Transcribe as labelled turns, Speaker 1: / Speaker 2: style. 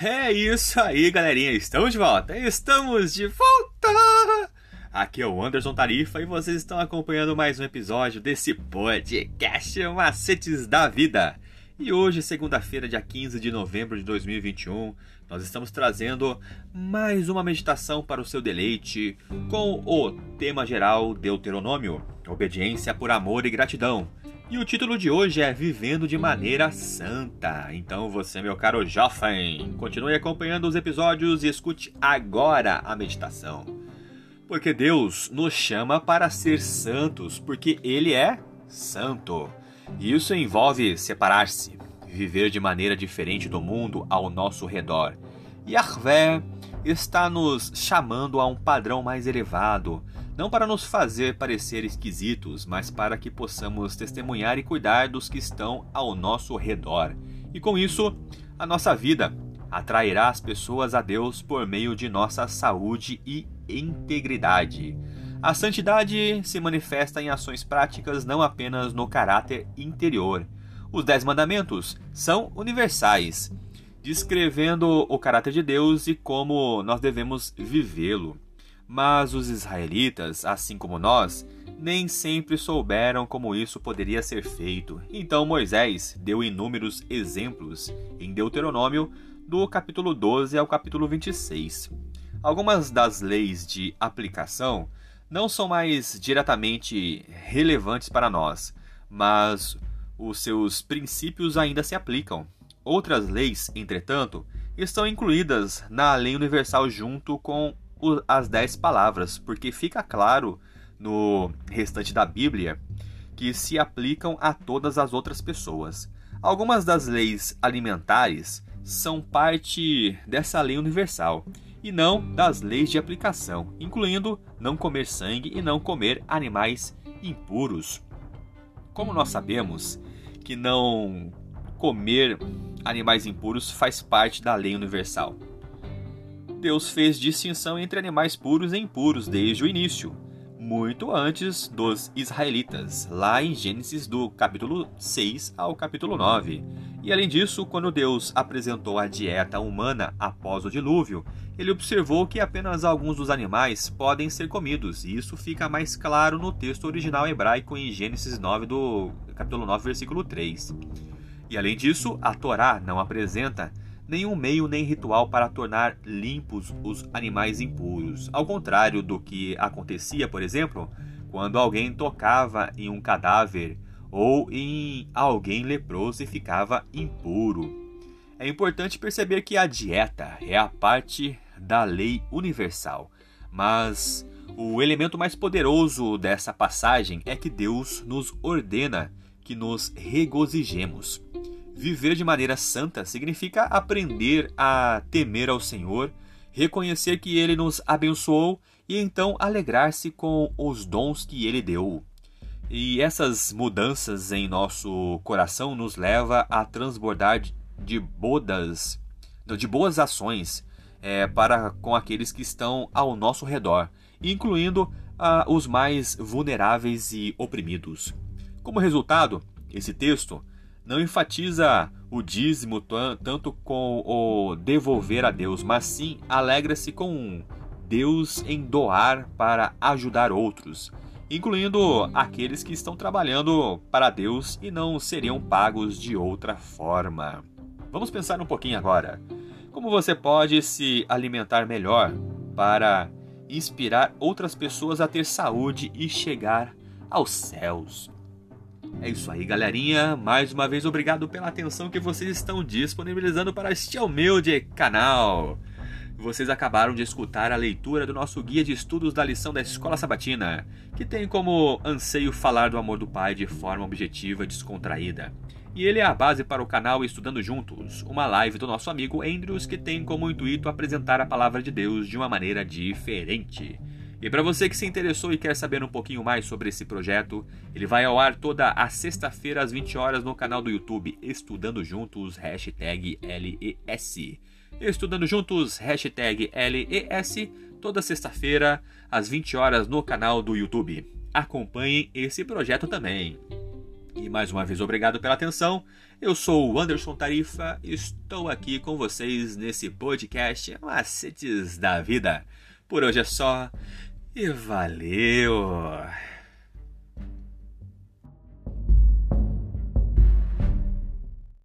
Speaker 1: É isso aí, galerinha. Estamos de volta. Estamos de volta. Aqui é o Anderson Tarifa e vocês estão acompanhando mais um episódio desse podcast Macetes da Vida. E hoje, segunda-feira, dia 15 de novembro de 2021, nós estamos trazendo mais uma meditação para o seu deleite com o tema geral Deuteronômio, obediência por amor e gratidão. E o título de hoje é Vivendo de Maneira Santa. Então você, meu caro jovem, continue acompanhando os episódios e escute agora a meditação. Porque Deus nos chama para ser santos, porque Ele é santo. E isso envolve separar-se, viver de maneira diferente do mundo ao nosso redor. Yahvé está nos chamando a um padrão mais elevado, não para nos fazer parecer esquisitos, mas para que possamos testemunhar e cuidar dos que estão ao nosso redor. E com isso, a nossa vida atrairá as pessoas a Deus por meio de nossa saúde e integridade. A santidade se manifesta em ações práticas, não apenas no caráter interior. Os Dez Mandamentos são universais, descrevendo o caráter de Deus e como nós devemos vivê-lo. Mas os israelitas, assim como nós, nem sempre souberam como isso poderia ser feito. Então Moisés deu inúmeros exemplos em Deuteronômio, do capítulo 12 ao capítulo 26. Algumas das leis de aplicação não são mais diretamente relevantes para nós, mas os seus princípios ainda se aplicam. Outras leis, entretanto, estão incluídas na lei universal junto com as dez palavras, porque fica claro no restante da Bíblia que se aplicam a todas as outras pessoas. Algumas das leis alimentares são parte dessa lei universal e não das leis de aplicação, incluindo não comer sangue e não comer animais impuros. Como nós sabemos que não comer animais impuros faz parte da lei universal. Deus fez distinção entre animais puros e impuros desde o início, muito antes dos israelitas, lá em Gênesis do capítulo 6 ao capítulo 9. E além disso, quando Deus apresentou a dieta humana após o dilúvio, ele observou que apenas alguns dos animais podem ser comidos, e isso fica mais claro no texto original hebraico em Gênesis 9 do capítulo 9, versículo 3. E além disso, a Torá não apresenta nenhum meio nem ritual para tornar limpos os animais impuros. Ao contrário do que acontecia, por exemplo, quando alguém tocava em um cadáver ou em alguém leproso e ficava impuro. É importante perceber que a dieta é a parte da lei universal, mas o elemento mais poderoso dessa passagem é que Deus nos ordena que nos regozijemos. Viver de maneira santa significa aprender a temer ao Senhor, reconhecer que Ele nos abençoou e então alegrar-se com os dons que Ele deu. E essas mudanças em nosso coração nos leva a transbordar de bodas, de boas ações é, para com aqueles que estão ao nosso redor, incluindo ah, os mais vulneráveis e oprimidos. Como resultado, esse texto não enfatiza o dízimo tanto com o devolver a Deus, mas sim alegra-se com Deus em doar para ajudar outros, incluindo aqueles que estão trabalhando para Deus e não seriam pagos de outra forma. Vamos pensar um pouquinho agora. Como você pode se alimentar melhor para inspirar outras pessoas a ter saúde e chegar aos céus? É isso aí, galerinha. Mais uma vez, obrigado pela atenção que vocês estão disponibilizando para este humilde canal. Vocês acabaram de escutar a leitura do nosso guia de estudos da lição da Escola Sabatina, que tem como anseio falar do amor do Pai de forma objetiva e descontraída. E ele é a base para o canal Estudando Juntos, uma live do nosso amigo Andrews que tem como intuito apresentar a palavra de Deus de uma maneira diferente. E para você que se interessou e quer saber um pouquinho mais sobre esse projeto, ele vai ao ar toda a sexta-feira às 20 horas no canal do YouTube Estudando Juntos, hashtag LES. Estudando Juntos, hashtag LES, toda sexta-feira às 20 horas no canal do YouTube. Acompanhem esse projeto também. E mais uma vez, obrigado pela atenção. Eu sou o Anderson Tarifa estou aqui com vocês nesse podcast Macetes da Vida. Por hoje é só e valeu!